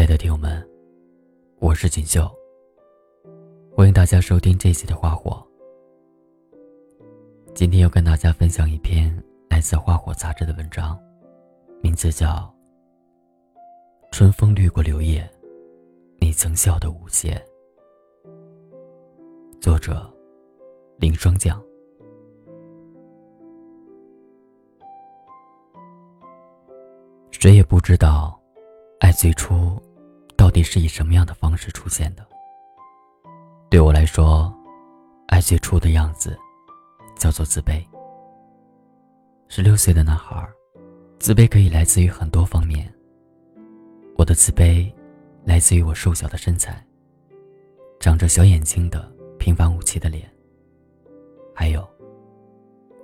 亲爱的听友们，我是锦绣。欢迎大家收听这期的《花火》。今天要跟大家分享一篇来自《花火》杂志的文章，名字叫《春风掠过柳叶，你曾笑得无邪》。作者：林霜降。谁也不知道，爱最初到底是以什么样的方式出现的。对我来说，爱最初的样子叫做自卑。十六岁的男孩，自卑可以来自于很多方面。我的自卑来自于我瘦小的身材，长着小眼睛的平凡无奇的脸，还有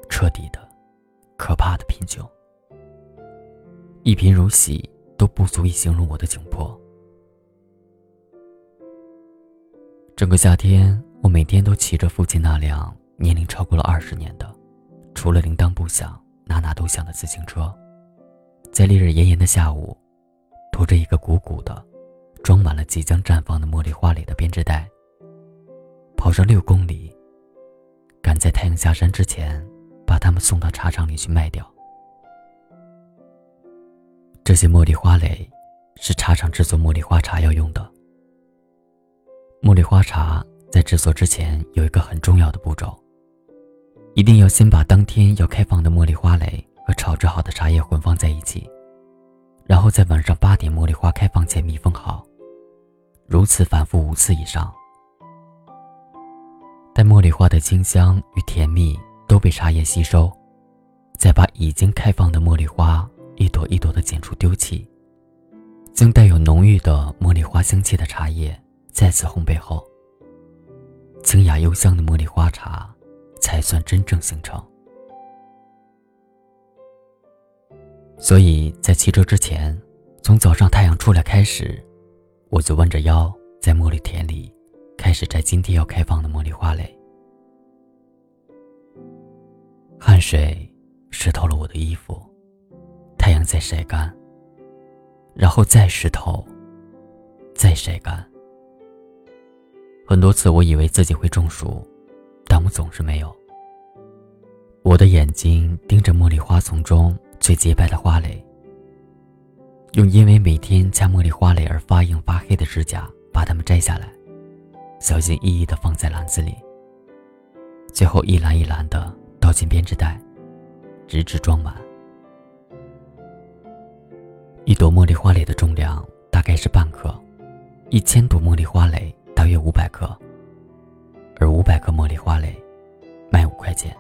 彻底的、可怕的贫穷。一贫如洗都不足以形容我的窘迫。整个夏天，我每天都骑着父亲那辆年龄超过了二十年的、除了铃铛不响、哪哪都响的自行车，在烈日炎炎的下午，拖着一个鼓鼓的、装满了即将绽放的茉莉花蕾的编织袋，跑上六公里，赶在太阳下山之前，把它们送到茶厂里去卖掉。这些茉莉花蕾是茶厂制作茉莉花茶要用的。茉莉花茶在制作之前有一个很重要的步骤，一定要先把当天要开放的茉莉花蕾和炒制好的茶叶混放在一起，然后在晚上八点茉莉花开放前密封好，如此反复五次以上。待茉莉花的清香与甜蜜都被茶叶吸收，再把已经开放的茉莉花。一朵一朵的剪出丢弃，将带有浓郁的茉莉花香气的茶叶再次烘焙后，清雅幽香的茉莉花茶才算真正形成。所以在骑车之前，从早上太阳出来开始，我就弯着腰在茉莉田里开始摘今天要开放的茉莉花蕾。汗水湿透了我的衣服。太阳在晒干，然后再湿透，再晒干。很多次，我以为自己会中暑，但我总是没有。我的眼睛盯着茉莉花丛中最洁白的花蕾，用因为每天掐茉莉花蕾而发硬发黑的指甲把它们摘下来，小心翼翼地放在篮子里，最后一篮一篮地倒进编织袋，直至装满。一朵茉莉花蕾的重量大概是半克，一千朵茉莉花蕾大约五百克，而五百克茉莉花蕾卖五块钱。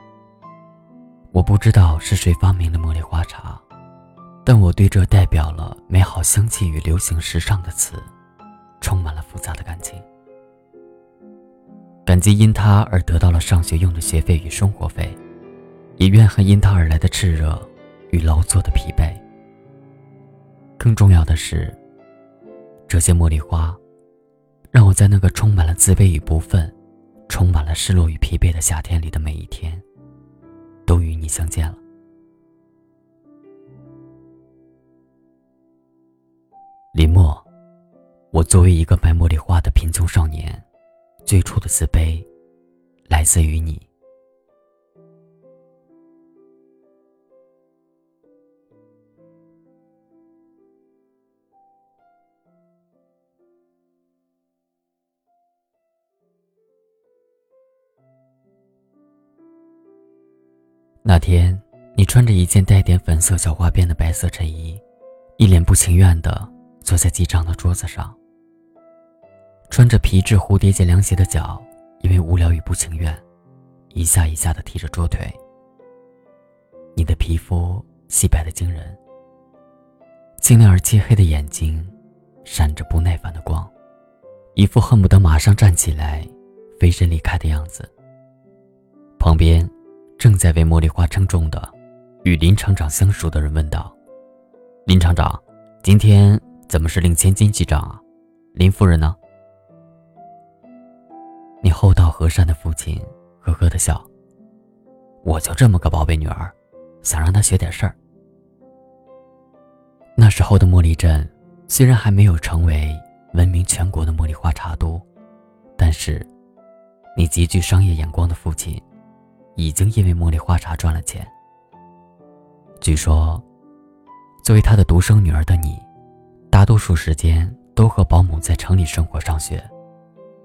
我不知道是谁发明的茉莉花茶，但我对这代表了美好香气与流行时尚的词，充满了复杂的感情。感激因它而得到了上学用的学费与生活费，也怨恨因它而来的炽热与劳作的疲惫。更重要的是，这些茉莉花，让我在那个充满了自卑与不忿、充满了失落与疲惫的夏天里的每一天，都与你相见了。林默，我作为一个白茉莉花的贫穷少年，最初的自卑，来自于你。那天，你穿着一件带点粉色小花边的白色衬衣，一脸不情愿地坐在机长的桌子上。穿着皮质蝴蝶结凉鞋的脚，因为无聊与不情愿，一下一下地踢着桌腿。你的皮肤细白的惊人，晶亮而漆黑的眼睛，闪着不耐烦的光，一副恨不得马上站起来，飞身离开的样子。旁边。正在为茉莉花称重的，与林厂长相熟的人问道：“林厂长，今天怎么是令千金记账啊？林夫人呢？”你厚道和善的父亲呵呵的笑：“我就这么个宝贝女儿，想让她学点事儿。”那时候的茉莉镇虽然还没有成为闻名全国的茉莉花茶都，但是，你极具商业眼光的父亲，已经因为茉莉花茶赚了钱。据说，作为他的独生女儿的你，大多数时间都和保姆在城里生活上学，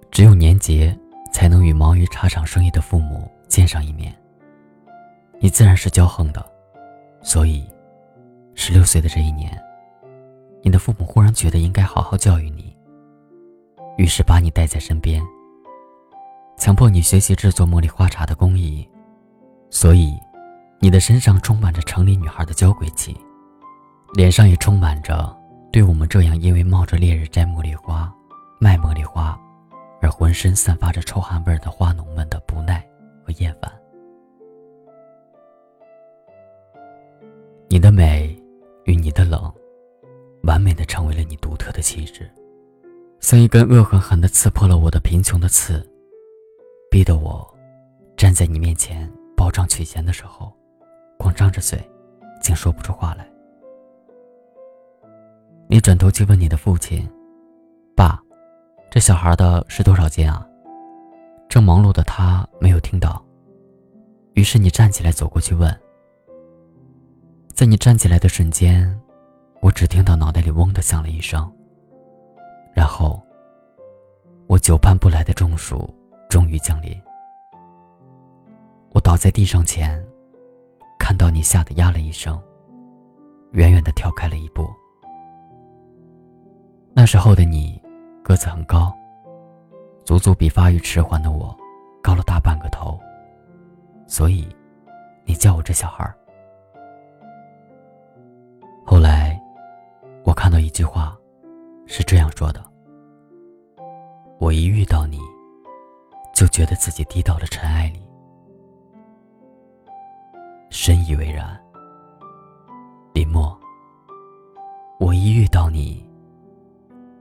只有年节才能与忙于茶厂生意的父母见上一面。你自然是骄横的，所以，十六岁的这一年，你的父母忽然觉得应该好好教育你，于是把你带在身边，强迫你学习制作茉莉花茶的工艺，所以，你的身上充满着城里女孩的娇贵气，脸上也充满着对我们这样因为冒着烈日摘茉莉花、卖茉莉花，而浑身散发着臭汗味的花农们的不耐和厌烦。你的美与你的冷，完美的成为了你独特的气质，像一根恶狠狠的刺破了我的贫穷的刺，逼得我站在你面前报账取钱的时候，光张着嘴，竟说不出话来。你转头去问你的父亲：“爸，这小孩的是多少斤啊？”正忙碌的他没有听到，于是你站起来走过去问。在你站起来的瞬间，我只听到脑袋里嗡的响了一声。然后，我久盼不来的中暑终于降临。我倒在地上前，看到你吓得呀了一声，远远的跳开了一步。那时候的你，个子很高，足足比发育迟缓的我高了大半个头，所以，你叫我这小孩儿。后来，我看到一句话，是这样说的：“我一遇到你，就觉得自己低到了尘埃里。”深以为然。林默，我一遇到你，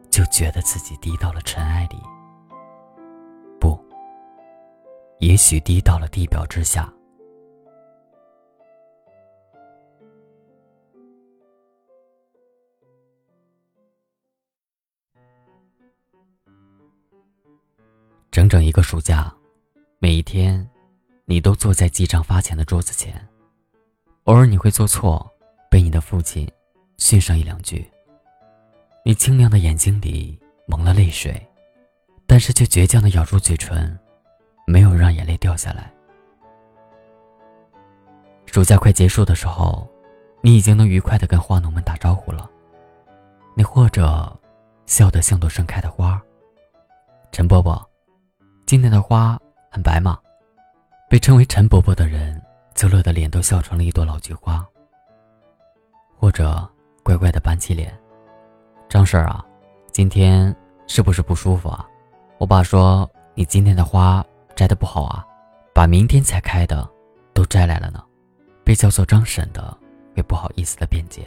就觉得自己低到了尘埃里。不，也许低到了地表之下。整整一个暑假，每一天，你都坐在记账发钱的桌子前。偶尔你会做错，被你的父亲训上一两句。你清亮的眼睛里蒙了泪水，但是却倔强的咬住嘴唇，没有让眼泪掉下来。暑假快结束的时候，你已经能愉快的跟花农们打招呼了。你或者笑得像朵盛开的花，陈伯伯。今天的花很白吗？被称为陈伯伯的人，则乐的脸都笑成了一朵老菊花。或者乖乖的板起脸，张婶儿啊，今天是不是不舒服啊？我爸说你今天的花摘的不好啊，把明天才开的都摘来了呢。被叫做张婶的会不好意思的辩解，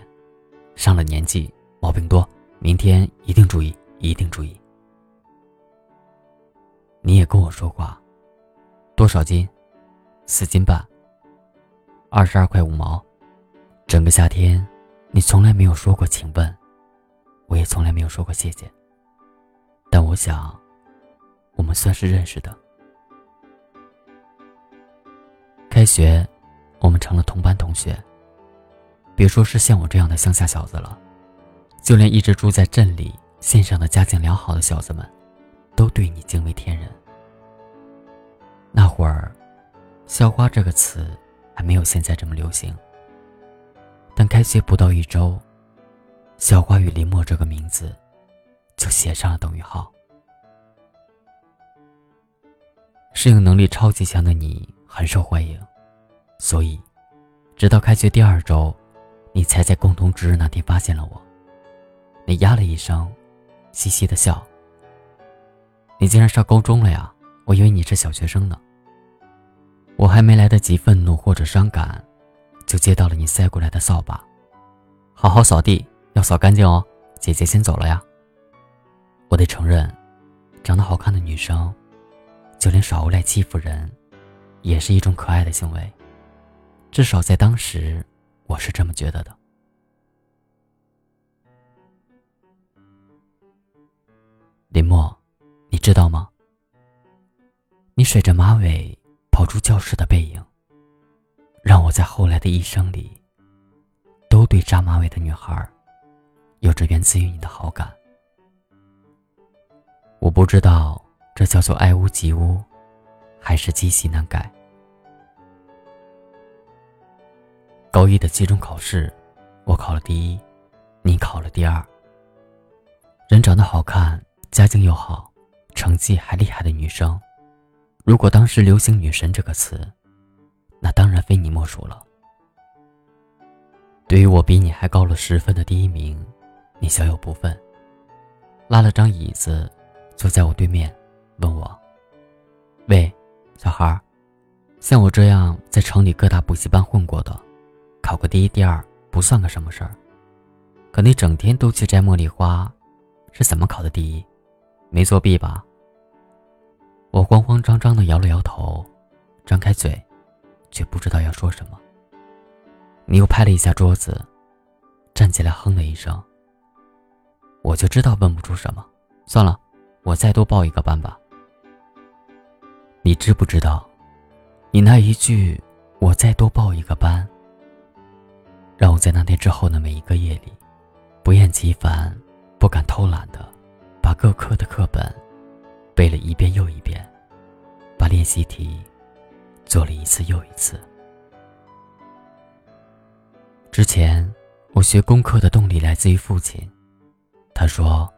上了年纪毛病多，明天一定注意，一定注意。你也跟我说过，多少斤？四斤半。二十二块五毛。整个夏天，你从来没有说过请问，我也从来没有说过谢谢。但我想，我们算是认识的。开学，我们成了同班同学。别说是像我这样的乡下小子了，就连一直住在镇里县上的家境良好的小子们。都对你惊为天人。那会儿，“校花”这个词还没有现在这么流行。但开学不到一周，“校花”与林默这个名字就写上了等于号。适应能力超级强的你很受欢迎，所以，直到开学第二周，你才在共同值日那天发现了我。你呀了一声，嘻嘻的笑。你竟然上高中了呀！我以为你是小学生呢。我还没来得及愤怒或者伤感，就接到了你塞过来的扫把。好好扫地，要扫干净哦。姐姐先走了呀。我得承认，长得好看的女生，就连耍无赖欺负人，也是一种可爱的行为。至少在当时，我是这么觉得的。林默，你知道吗？你甩着马尾跑出教室的背影，让我在后来的一生里，都对扎马尾的女孩，有着源自于你的好感。我不知道这叫做爱屋及乌，还是积习难改。高一的期中考试，我考了第一，你考了第二。人长得好看，家境又好，成绩还厉害的女生。如果当时流行“女神”这个词，那当然非你莫属了。对于我比你还高了十分的第一名，你小有不忿，拉了张椅子坐在我对面，问我：“喂，小孩像我这样在城里各大补习班混过的，考个第一、第二不算个什么事儿。可你整天都去摘茉莉花，是怎么考的第一？没作弊吧？”我慌慌张张的摇了摇头，张开嘴，却不知道要说什么。你又拍了一下桌子，站起来哼了一声。我就知道问不出什么，算了，我再多报一个班吧。你知不知道，你那一句“我再多报一个班”，让我在那天之后的每一个夜里，不厌其烦、不敢偷懒的，把各科的课本。背了一遍又一遍，把练习题做了一次又一次。之前我学功课的动力来自于父亲，他说：“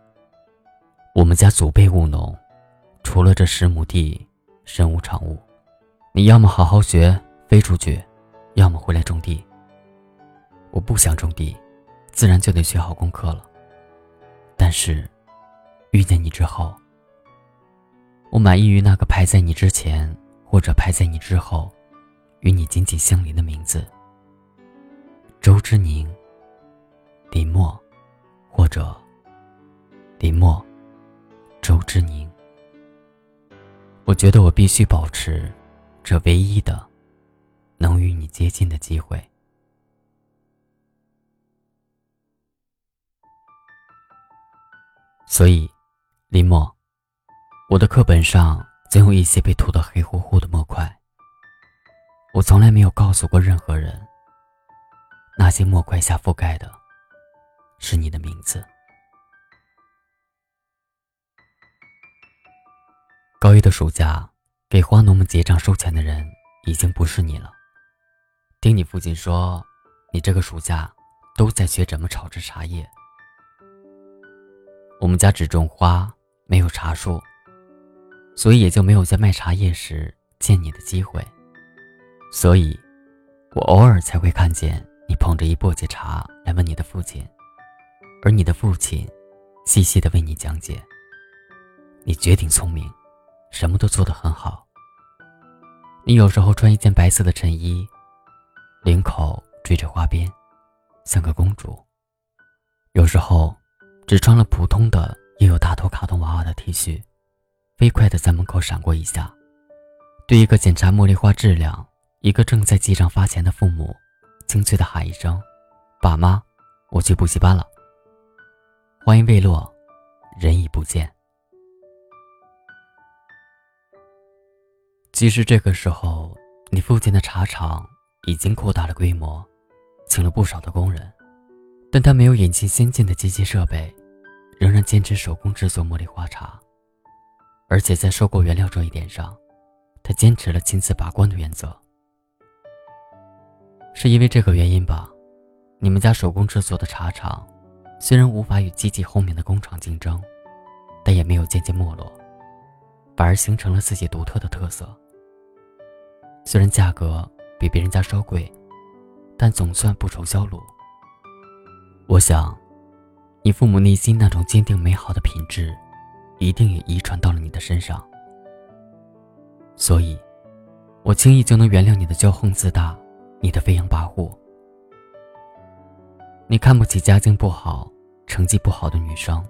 我们家祖辈务农，除了这十亩地，身无长物。你要么好好学，飞出去；要么回来种地。”我不想种地，自然就得学好功课了。但是遇见你之后。我满意于那个排在你之前，或者排在你之后，与你紧紧相邻的名字——周之宁、林默，或者林默、周之宁。我觉得我必须保持这唯一的能与你接近的机会。所以，林默。我的课本上总有一些被涂得黑乎乎的墨块。我从来没有告诉过任何人，那些墨块下覆盖的，是你的名字。高一的暑假，给花农们结账收钱的人已经不是你了。听你父亲说，你这个暑假都在学怎么炒制茶叶。我们家只种花，没有茶树。所以也就没有在卖茶叶时见你的机会，所以，我偶尔才会看见你捧着一簸箕茶来问你的父亲，而你的父亲，细细的为你讲解。你绝顶聪明，什么都做得很好。你有时候穿一件白色的衬衣，领口缀着花边，像个公主；有时候，只穿了普通的又有大头卡通娃娃的 T 恤。飞快地在门口闪过一下，对一个检查茉莉花质量、一个正在记账发钱的父母，清脆地喊一声：“爸妈，我去补习班了。”话音未落，人已不见。其实这个时候，你父亲的茶厂已经扩大了规模，请了不少的工人，但他没有引进先进的机器设备，仍然坚持手工制作茉莉花茶。而且在收购原料这一点上，他坚持了亲自把关的原则。是因为这个原因吧？你们家手工制作的茶厂，虽然无法与机器后面的工厂竞争，但也没有渐渐没落，反而形成了自己独特的特色。虽然价格比别人家稍贵，但总算不愁销路。我想，你父母内心那种坚定美好的品质。一定也遗传到了你的身上，所以，我轻易就能原谅你的骄横自大，你的飞扬跋扈。你看不起家境不好、成绩不好的女生，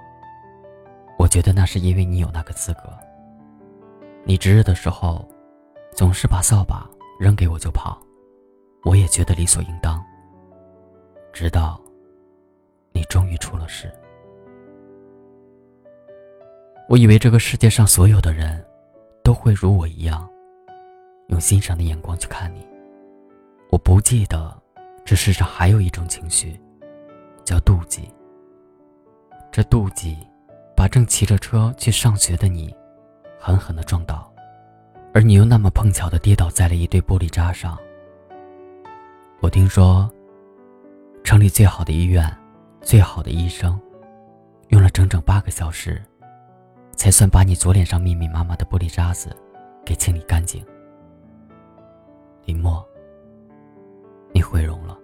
我觉得那是因为你有那个资格。你值日的时候，总是把扫把扔给我就跑，我也觉得理所应当。直到，你终于出了事。我以为这个世界上所有的人，都会如我一样，用欣赏的眼光去看你。我不记得，这世上还有一种情绪，叫妒忌。这妒忌，把正骑着车去上学的你，狠狠地撞倒，而你又那么碰巧地跌倒在了一堆玻璃渣上。我听说，城里最好的医院，最好的医生，用了整整八个小时，才算把你左脸上密密麻麻的玻璃渣子给清理干净。林默，你毁容了。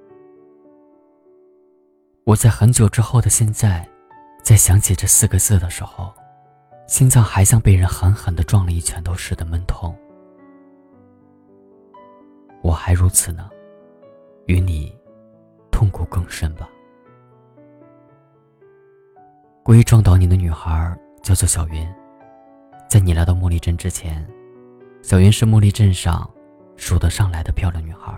我在很久之后的现在，在想起这四个字的时候，心脏还像被人狠狠的撞了一拳头似的闷痛。我还如此呢。与你痛苦更深吧。故意撞倒你的女孩叫做小云，在你来到茉莉镇之前，小云是茉莉镇上数得上来的漂亮女孩。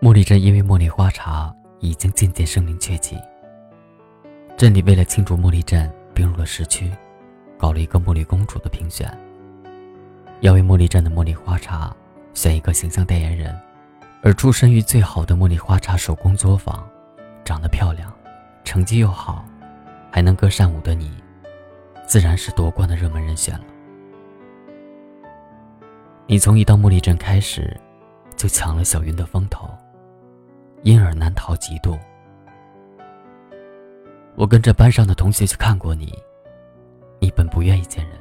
茉莉镇因为茉莉花茶已经渐渐声名鹊起，镇里为了庆祝茉莉镇并入了市区，搞了一个茉莉公主的评选，要为茉莉镇的茉莉花茶选一个形象代言人。而出身于最好的茉莉花茶手工作坊，长得漂亮，成绩又好，还能歌善舞的你，自然是夺冠的热门人选了。你从一到茉莉镇开始，就抢了小云的风头，因而难逃嫉妒。我跟着班上的同学去看过你，你本不愿意见人，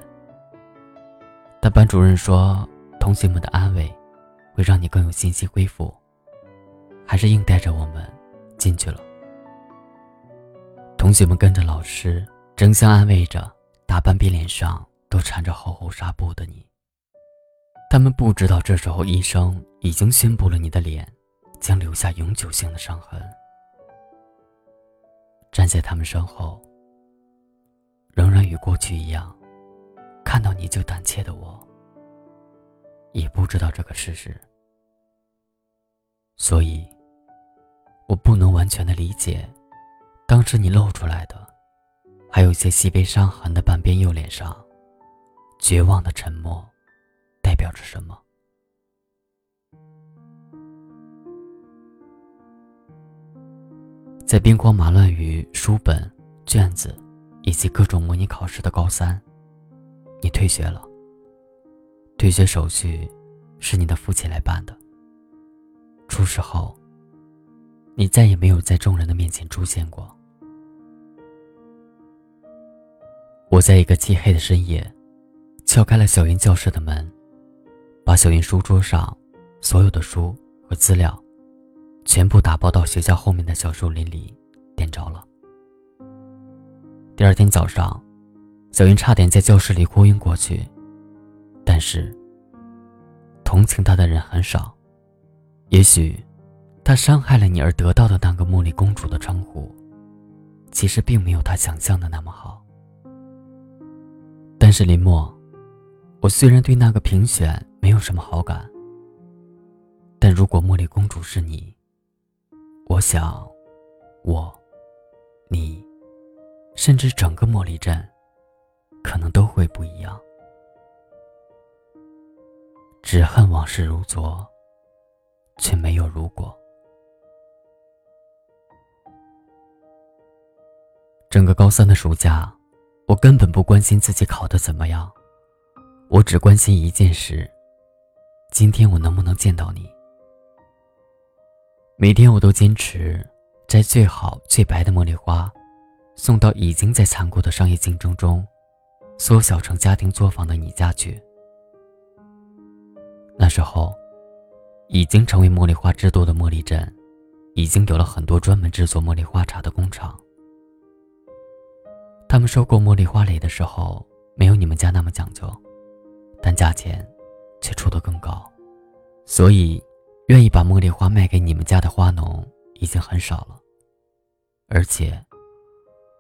但班主任说同学们的安慰。会让你更有信心恢复，还是硬带着我们进去了。同学们跟着老师争相安慰着，大半边脸上都缠着厚厚纱布的你。他们不知道，这时候医生已经宣布了你的脸将留下永久性的伤痕。站在他们身后，仍然与过去一样，看到你就胆怯的我。也不知道这个事实，所以我不能完全的理解，当时你露出来的，还有些细微伤痕的半边右脸上，绝望的沉默，代表着什么？在兵荒马乱于书本、卷子以及各种模拟考试的高三，你退学了。退学手续是你的父亲来办的。出事后，你再也没有在众人的面前出现过。我在一个漆黑的深夜，敲开了小云教室的门，把小云书桌上所有的书和资料，全部打包到学校后面的小树林里，点着了。第二天早上，小云差点在教室里哭晕过去。但是，同情他的人很少。也许，他伤害了你而得到的那个茉莉公主的称呼，其实并没有他想象的那么好。但是林默，我虽然对那个评选没有什么好感，但如果茉莉公主是你，我想，我，你，甚至整个茉莉镇，可能都会不一样。只恨往事如昨，却没有如果。整个高三的暑假，我根本不关心自己考得怎么样，我只关心一件事：今天我能不能见到你？每天我都坚持摘最好最白的茉莉花，送到已经在残酷的商业竞争中缩小成家庭作坊的你家去。那时候，已经成为茉莉花之都的茉莉镇，已经有了很多专门制作茉莉花茶的工厂。他们收购茉莉花蕾的时候，没有你们家那么讲究，但价钱却出得更高，所以愿意把茉莉花卖给你们家的花农已经很少了。而且，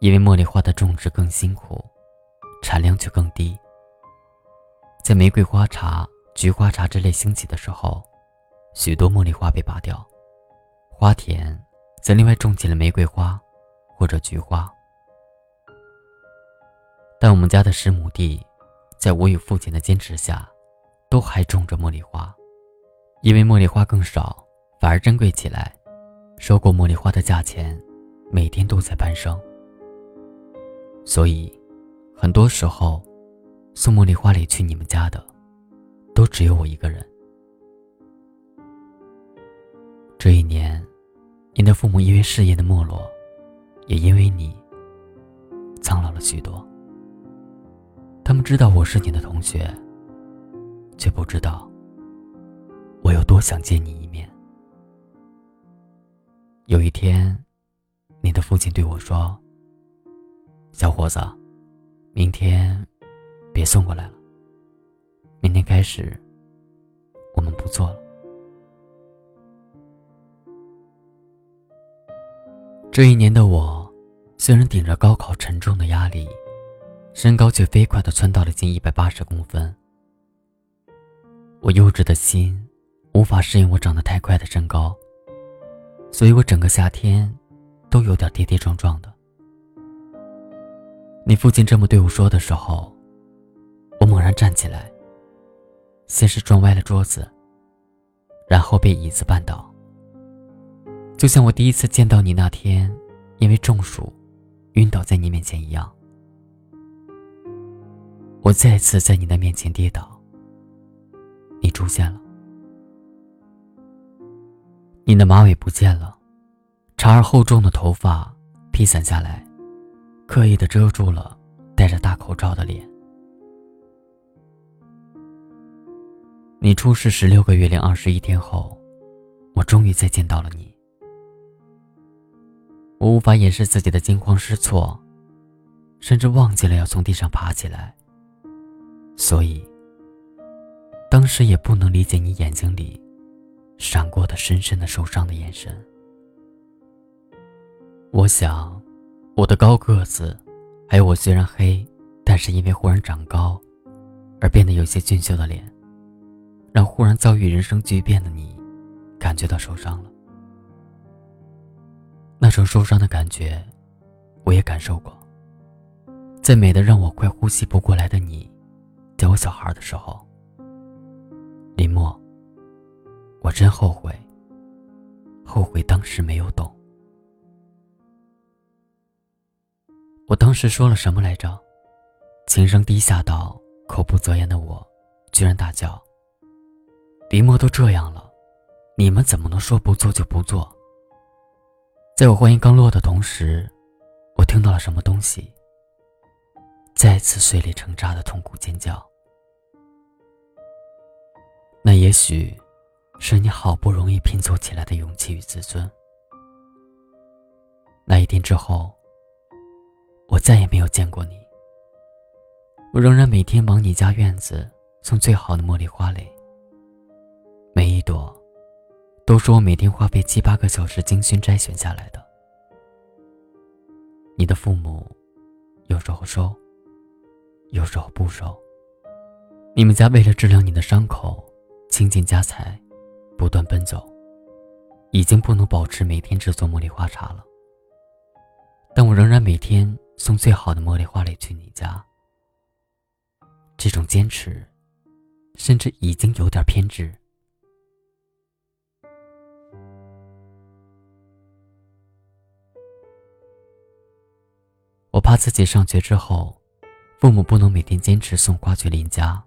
因为茉莉花的种植更辛苦，产量却更低，在玫瑰花茶。菊花茶之类兴起的时候，许多茉莉花被拔掉，花田则另外种起了玫瑰花或者菊花。但我们家的十亩地，在我与父亲的坚持下，都还种着茉莉花。因为茉莉花更少，反而珍贵起来，收购茉莉花的价钱每天都在攀升。所以，很多时候，送茉莉花礼去你们家的，都只有我一个人。这一年，你的父母因为事业的没落，也因为你，苍老了许多。他们知道我是你的同学，却不知道我有多想见你一面。有一天，你的父亲对我说：“小伙子，明天别送过来了。明天开始，我们不做了。”这一年的我，虽然顶着高考沉重的压力，身高却飞快的蹿到了近一百八十公分。我幼稚的心无法适应我长得太快的身高，所以我整个夏天都有点跌跌撞撞的。你父亲这么对我说的时候，我猛然站起来，先是撞歪了桌子，然后被椅子绊倒。就像我第一次见到你那天，因为中暑，晕倒在你面前一样。我再次在你的面前跌倒，你出现了。你的马尾不见了，长而厚重的头发披散下来，刻意的遮住了戴着大口罩的脸。你出世十六个月零二十一天后，我终于再见到了你。我无法掩饰自己的惊慌失措，甚至忘记了要从地上爬起来。所以，当时也不能理解你眼睛里闪过的深深的受伤的眼神。我想，我的高个子，还有我虽然黑，但是因为忽然长高，而变得有些俊秀的脸，让忽然遭遇人生巨变的你，感觉到受伤了。那种受伤的感觉，我也感受过。在美的让我快呼吸不过来的你，叫我小孩的时候，林默，我真后悔，后悔当时没有懂。我当时说了什么来着？琴声低下到口不择言的我，居然大叫：“林默都这样了，你们怎么能说不做就不做？”在我话音刚落的同时，我听到了什么东西，再次碎裂成渣的痛苦尖叫。那也许是你好不容易拼凑起来的勇气与自尊。那一天之后，我再也没有见过你。我仍然每天往你家院子送最好的茉莉花蕾，每一朵。都是我每天花费七八个小时精心摘选下来的。你的父母有时候收，有时候不收。你们家为了治疗你的伤口，倾尽家财，不断奔走，已经不能保持每天制作茉莉花茶了。但我仍然每天送最好的茉莉花蕾去你家。这种坚持，甚至已经有点偏执。我怕自己上学之后，父母不能每天坚持送花去邻家，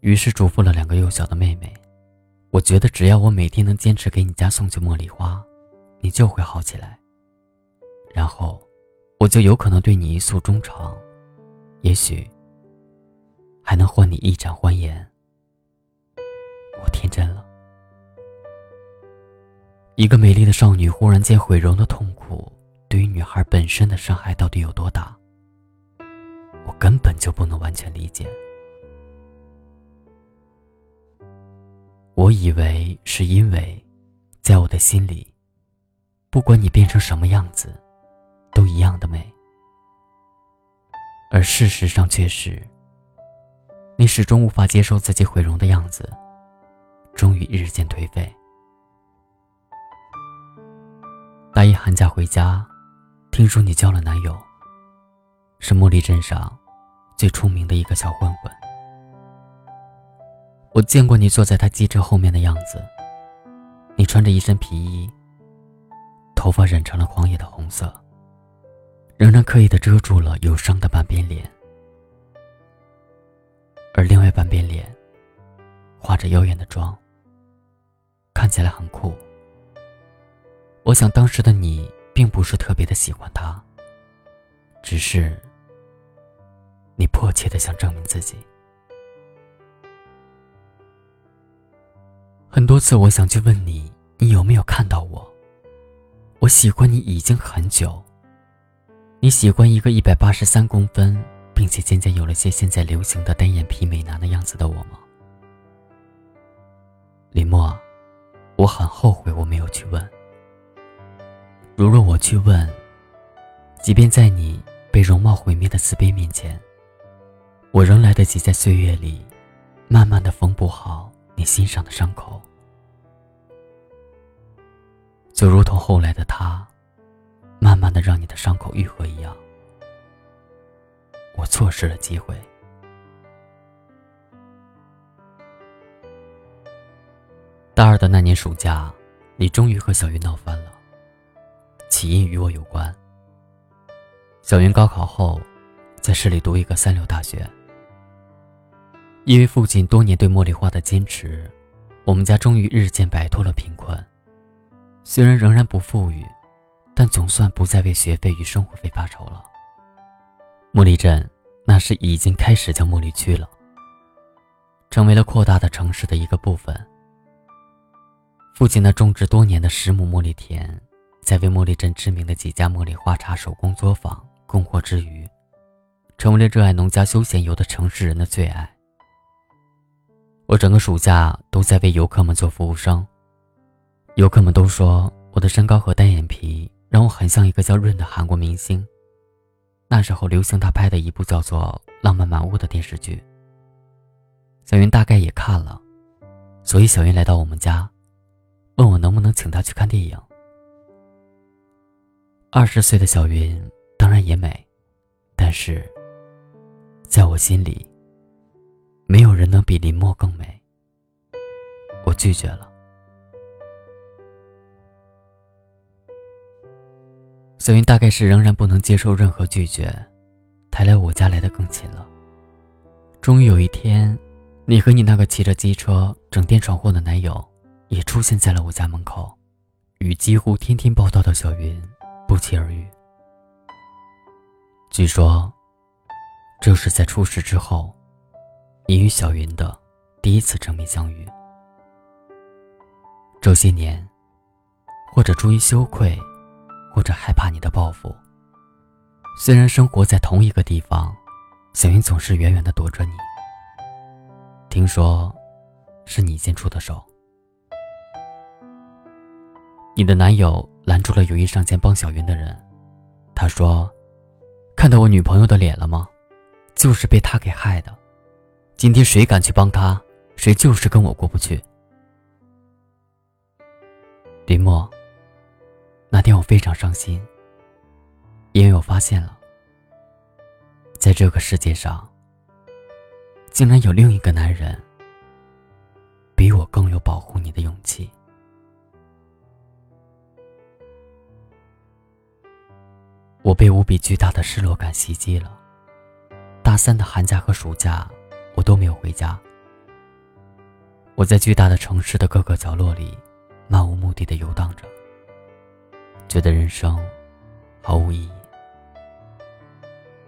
于是嘱咐了两个幼小的妹妹。我觉得只要我每天能坚持给你家送去茉莉花，你就会好起来。然后，我就有可能对你一诉衷肠，也许还能换你一展欢颜。我天真了，一个美丽的少女忽然间毁容的痛苦。对于女孩本身的伤害到底有多大，我根本就不能完全理解。我以为是因为，在我的心里，不管你变成什么样子，都一样的美。而事实上却是，你始终无法接受自己毁容的样子，终于日渐颓废。大一寒假回家。听说你交了男友，是茉莉镇上最出名的一个小混混。我见过你坐在他机车后面的样子，你穿着一身皮衣，头发染成了狂野的红色，仍然刻意的遮住了有伤的半边脸，而另外半边脸化着妖艳的妆，看起来很酷。我想当时的你并不是特别的喜欢他，只是你迫切的想证明自己。很多次，我想去问你，你有没有看到我？我喜欢你已经很久。你喜欢一个一百八十三公分，并且渐渐有了些现在流行的单眼皮美男的样子的我吗？林墨，我很后悔我没有去问。如若我去问，即便在你被容貌毁灭的慈悲面前，我仍来得及在岁月里，慢慢的缝补好。你心上的伤口，就如同后来的他，慢慢的让你的伤口愈合一样。我错失了机会。大二的那年暑假，你终于和小云闹翻了。起因与我有关。小云高考后，在市里读一个三流大学。因为父亲多年对茉莉花的坚持，我们家终于日渐摆脱了贫困。虽然仍然不富裕，但总算不再为学费与生活费发愁了。茉莉镇那时已经开始叫茉莉区了，成为了扩大的城市的一个部分。父亲那种植多年的十亩茉莉田，在为茉莉镇知名的几家茉莉花茶手工作坊供货之余，成为了热爱农家休闲游的城市人的最爱。我整个暑假都在为游客们做服务生。游客们都说我的身高和单眼皮让我很像一个叫润的韩国明星。那时候流行他拍的一部叫做《浪漫满屋》的电视剧。小云大概也看了，所以小云来到我们家，问我能不能请她去看电影。二十岁的小云当然也美，但是在我心里。没有人能比林墨更美。我拒绝了。小云大概是仍然不能接受任何拒绝，才来我家来的更勤了。终于有一天，你和你那个骑着机车整天闯祸的男友，也出现在了我家门口，与几乎天天报道的小云不期而遇。据说，这是在出事之后。你与小云的第一次正面相遇，这些年，或者出于羞愧，或者害怕你的报复，虽然生活在同一个地方，小云总是远远的躲着你。听说，是你先出的手。你的男友拦住了有意上前帮小云的人，他说：“看到我女朋友的脸了吗？就是被他给害的。”今天谁敢去帮他，谁就是跟我过不去。林墨，那天我非常伤心，因为我发现了，在这个世界上，竟然有另一个男人，比我更有保护你的勇气。我被无比巨大的失落感袭击了。大三的寒假和暑假。我都没有回家。我在巨大的城市的各个角落里，漫无目的的游荡着，觉得人生毫无意义。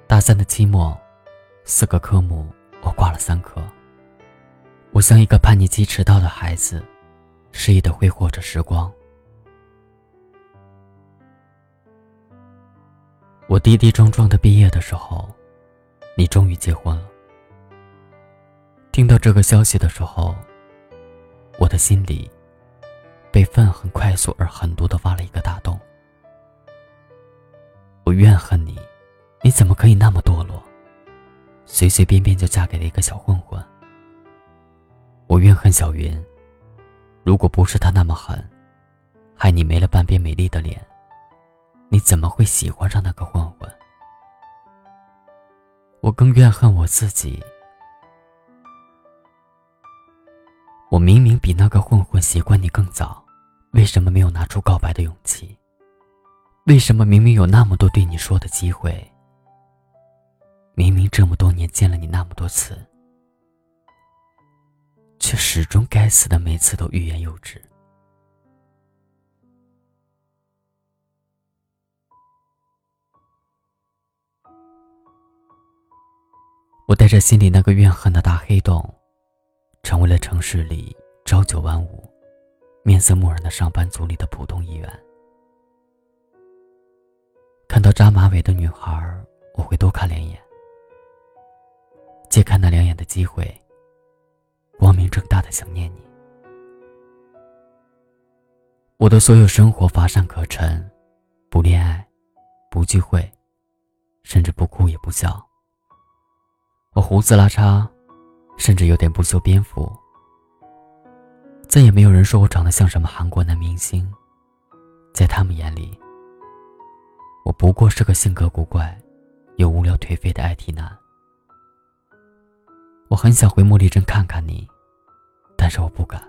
大三的期末，四个科目我挂了三科。我像一个叛逆期迟到的孩子，失意的挥霍着时光。我跌跌撞撞的毕业的时候，你终于结婚了。听到这个消息的时候，我的心里被愤恨快速而狠毒的挖了一个大洞。我怨恨你，你怎么可以那么堕落，随随便便就嫁给了一个小混混？我怨恨小云，如果不是他那么狠，害你没了半边美丽的脸，你怎么会喜欢上那个混混？我更怨恨我自己。我明明比那个混混习惯你更早，为什么没有拿出告白的勇气？为什么明明有那么多对你说的机会？明明这么多年见了你那么多次，却始终该死的每次都欲言又止。我带着心里那个怨恨的大黑洞，成为了城市里朝九晚五、面色木然的上班族里的普通一员。看到扎马尾的女孩，我会多看两眼。借看那两眼的机会，光明正大的想念你。我的所有生活乏善可陈，不恋爱，不聚会，甚至不哭也不笑。我胡子拉碴，甚至有点不修边幅。再也没有人说我长得像什么韩国男明星，在他们眼里，我不过是个性格古怪、又无聊颓废的 IT 男。我很想回茉莉镇看看你，但是我不敢。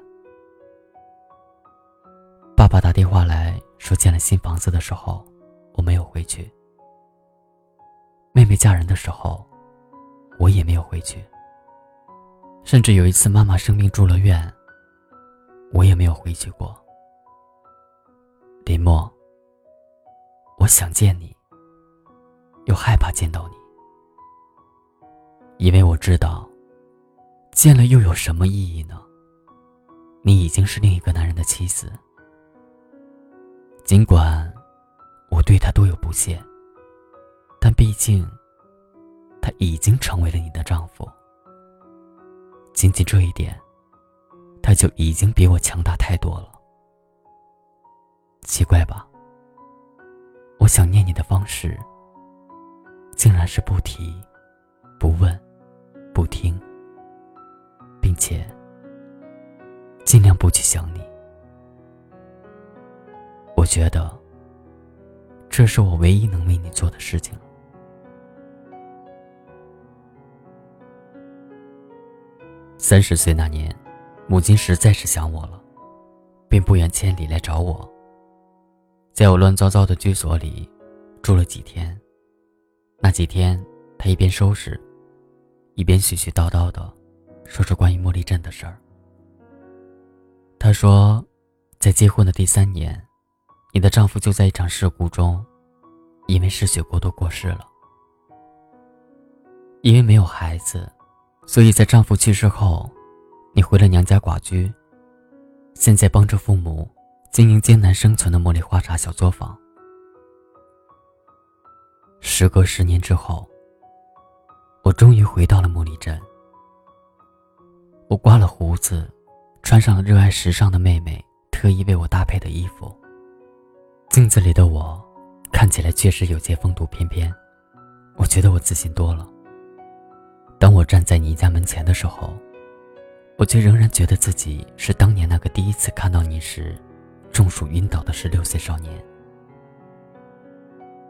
爸爸打电话来说建了新房子的时候，我没有回去。妹妹嫁人的时候。我也没有回去，甚至有一次妈妈生病住了院，我也没有回去过。林默，我想见你，又害怕见到你，因为我知道，见了又有什么意义呢？你已经是另一个男人的妻子，尽管我对他多有不屑，但毕竟。他已经成为了你的丈夫，仅仅这一点，他就已经比我强大太多了。奇怪吧？我想念你的方式，竟然是不提、不问、不听，并且尽量不去想你。我觉得，这是我唯一能为你做的事情。三十岁那年，母亲实在是想我了，便不远千里来找我。在我乱糟糟的居所里住了几天。那几天，她一边收拾，一边絮絮叨叨的说着关于茉莉镇的事儿。她说，在结婚的第三年，你的丈夫就在一场事故中，因为失血过多过世了。因为没有孩子。所以在丈夫去世后，你回了娘家寡居，现在帮着父母经营艰难生存的茉莉花茶小作坊。时隔十年之后，我终于回到了茉莉镇。我刮了胡子，穿上了热爱时尚的妹妹特意为我搭配的衣服。镜子里的我，看起来确实有些风度翩翩，我觉得我自信多了。站在你家门前的时候，我却仍然觉得自己是当年那个第一次看到你时，中暑晕倒的十六岁少年。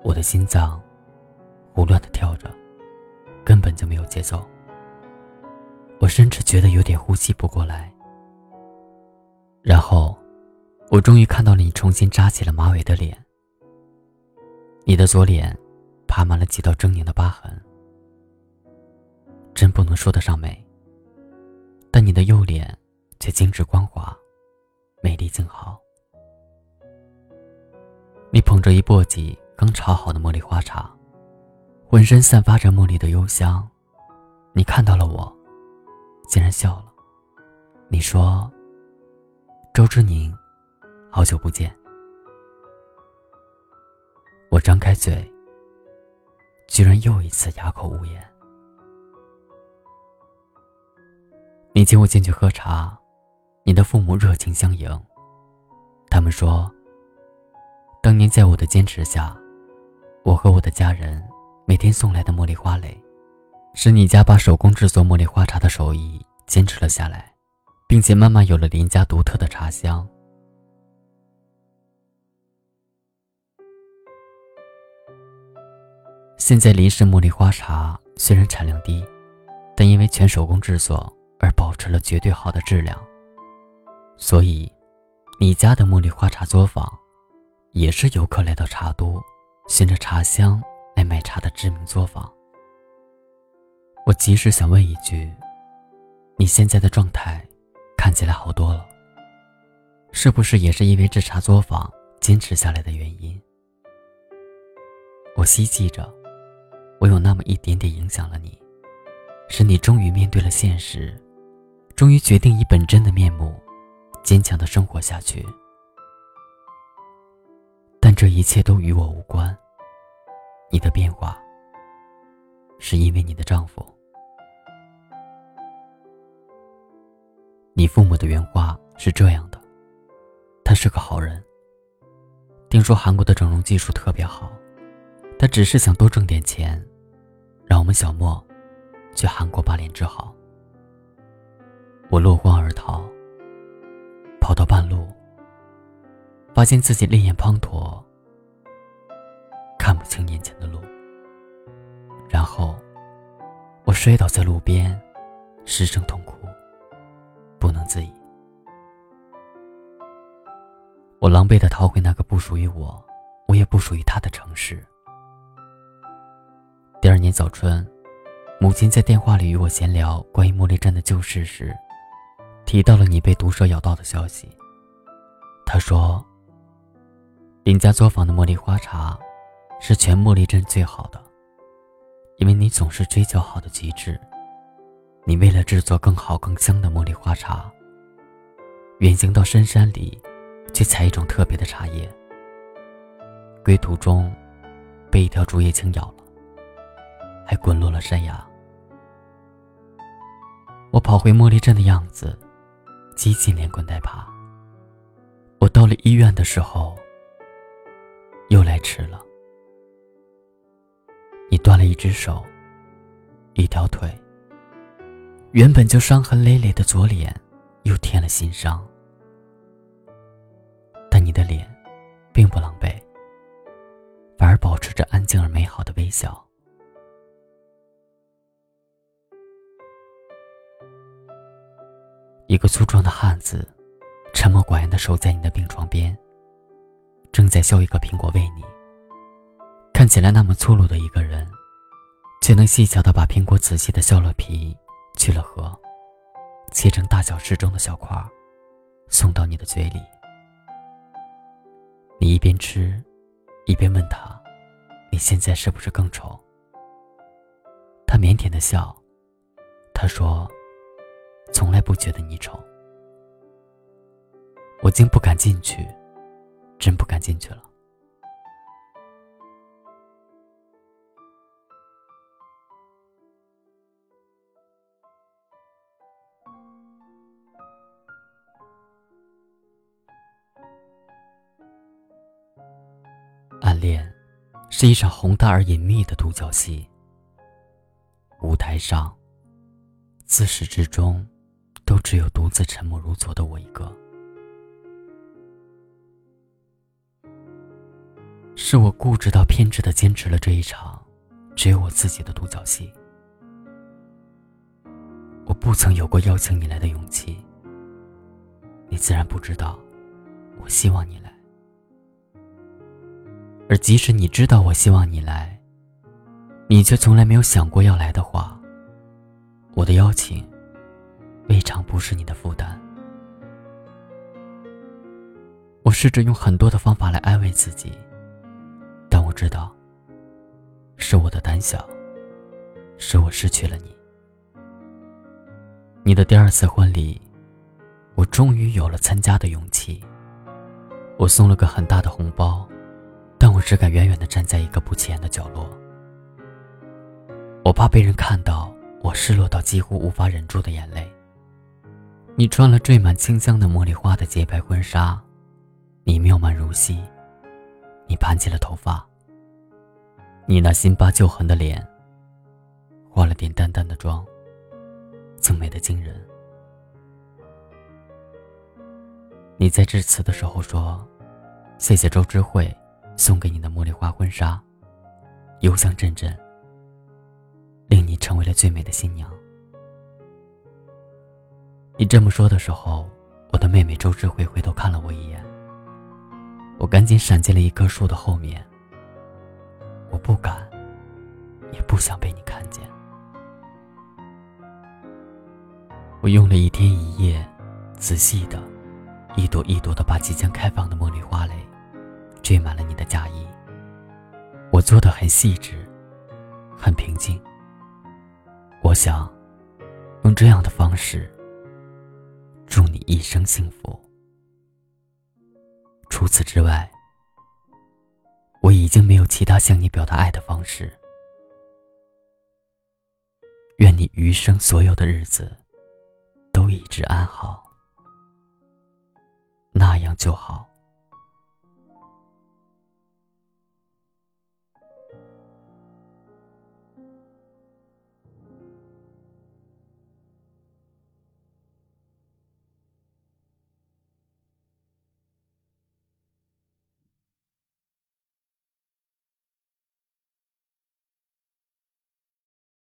我的心脏胡乱的跳着，根本就没有节奏。我甚至觉得有点呼吸不过来。然后，我终于看到了你重新扎起了马尾的脸。你的左脸，爬满了几道狰狞的疤痕。真不能说得上美，但你的右脸却精致光滑，美丽静好。你捧着一簸箕刚炒好的茉莉花茶，浑身散发着茉莉的幽香。你看到了我，竟然笑了。你说：“周之宁，好久不见。”我张开嘴，居然又一次哑口无言。你请我进去喝茶，你的父母热情相迎。他们说，当年在我的坚持下，我和我的家人每天送来的茉莉花蕾，使你家把手工制作茉莉花茶的手艺坚持了下来，并且慢慢有了林家独特的茶香。现在林氏茉莉花茶虽然产量低，但因为全手工制作而保持了绝对好的质量。所以，你家的茉莉花茶作坊，也是游客来到茶都，循着茶香来买茶的知名作坊。我即使想问一句：你现在的状态看起来好多了，是不是也是因为这茶作坊坚持下来的原因？我希冀着，我有那么一点点影响了你，使你终于面对了现实，终于决定以本真的面目，坚强的生活下去。但这一切都与我无关。你的变化，是因为你的丈夫。你父母的原话是这样的：他是个好人。听说韩国的整容技术特别好。他只是想多挣点钱，让我们小莫去韩国把脸治好。我落荒而逃，跑到半路，发现自己泪眼滂沱，看不清眼前的路。然后，我摔倒在路边，失声痛哭，不能自已。我狼狈的逃回那个不属于我，我也不属于他的城市。第二年早春，母亲在电话里与我闲聊关于茉莉镇的旧事时，提到了你被毒蛇咬到的消息。他说：“林家作坊的茉莉花茶，是全茉莉镇最好的，因为你总是追求好的极致。你为了制作更好更香的茉莉花茶，远行到深山里，去采一种特别的茶叶。归途中，被一条竹叶青咬了。”还滚落了山崖。我跑回茉莉镇的样子，几近连滚带爬。我到了医院的时候，又来迟了。你断了一只手，一条腿。原本就伤痕累累的左脸，又添了新伤。但你的脸，并不狼狈，反而保持着安静而美好的微笑。一个粗壮的汉子，沉默寡言地守在你的病床边，正在削一个苹果喂你。看起来那么粗鲁的一个人，却能细巧地把苹果仔细地削了皮，去了核，切成大小适中的小块，送到你的嘴里。你一边吃，一边问他：“你现在是不是更丑？”他腼腆地笑，他说。从来不觉得你丑，我竟不敢进去，真不敢进去了。暗恋是一场宏大而隐秘的独角戏，舞台上，自始至终。都只有独自沉默如昨的我一个，是我固执到偏执的坚持了这一场只有我自己的独角戏。我不曾有过邀请你来的勇气，你自然不知道，我希望你来。而即使你知道我希望你来，你却从来没有想过要来的话，我的邀请。未尝不是你的负担。我试着用很多的方法来安慰自己，但我知道，是我的胆小，使我失去了你。你的第二次婚礼，我终于有了参加的勇气。我送了个很大的红包，但我只敢远远的站在一个不起眼的角落。我怕被人看到我失落到几乎无法忍住的眼泪。你穿了缀满清香的茉莉花的洁白婚纱，你妙曼如昔。你盘起了头发，你那新疤旧痕的脸，化了点淡淡的妆，竟美得惊人。你在致辞的时候说：“谢谢周知慧送给你的茉莉花婚纱，幽香阵阵，令你成为了最美的新娘。你这么说的时候，我的妹妹周智慧回头看了我一眼，我赶紧闪进了一棵树的后面。我不敢，也不想被你看见。我用了一天一夜，仔细的，一朵一朵的把即将开放的茉莉花蕾，缀满了你的嫁衣。我做的很细致，很平静。我想，用这样的方式。祝你一生幸福。除此之外，我已经没有其他向你表达爱的方式。愿你余生所有的日子都一直安好，那样就好。